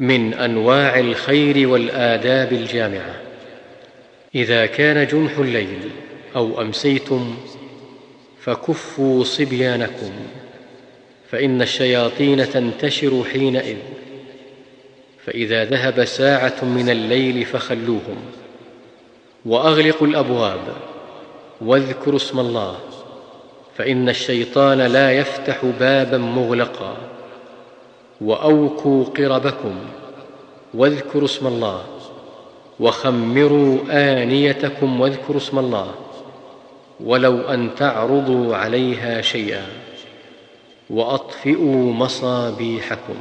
من أنواع الخير والآداب الجامعة. إذا كان جنح الليل أو أمسيتم فكفوا صبيانكم فإن الشياطين تنتشر حينئذ. فإذا ذهب ساعة من الليل فخلوهم. وأغلقوا الأبواب واذكروا اسم الله فإن الشيطان لا يفتح بابا مغلقا. واوكوا قربكم واذكروا اسم الله وخمروا آنيتكم واذكروا اسم الله ولو أن تعرضوا عليها شيئا وأطفئوا مصابيحكم.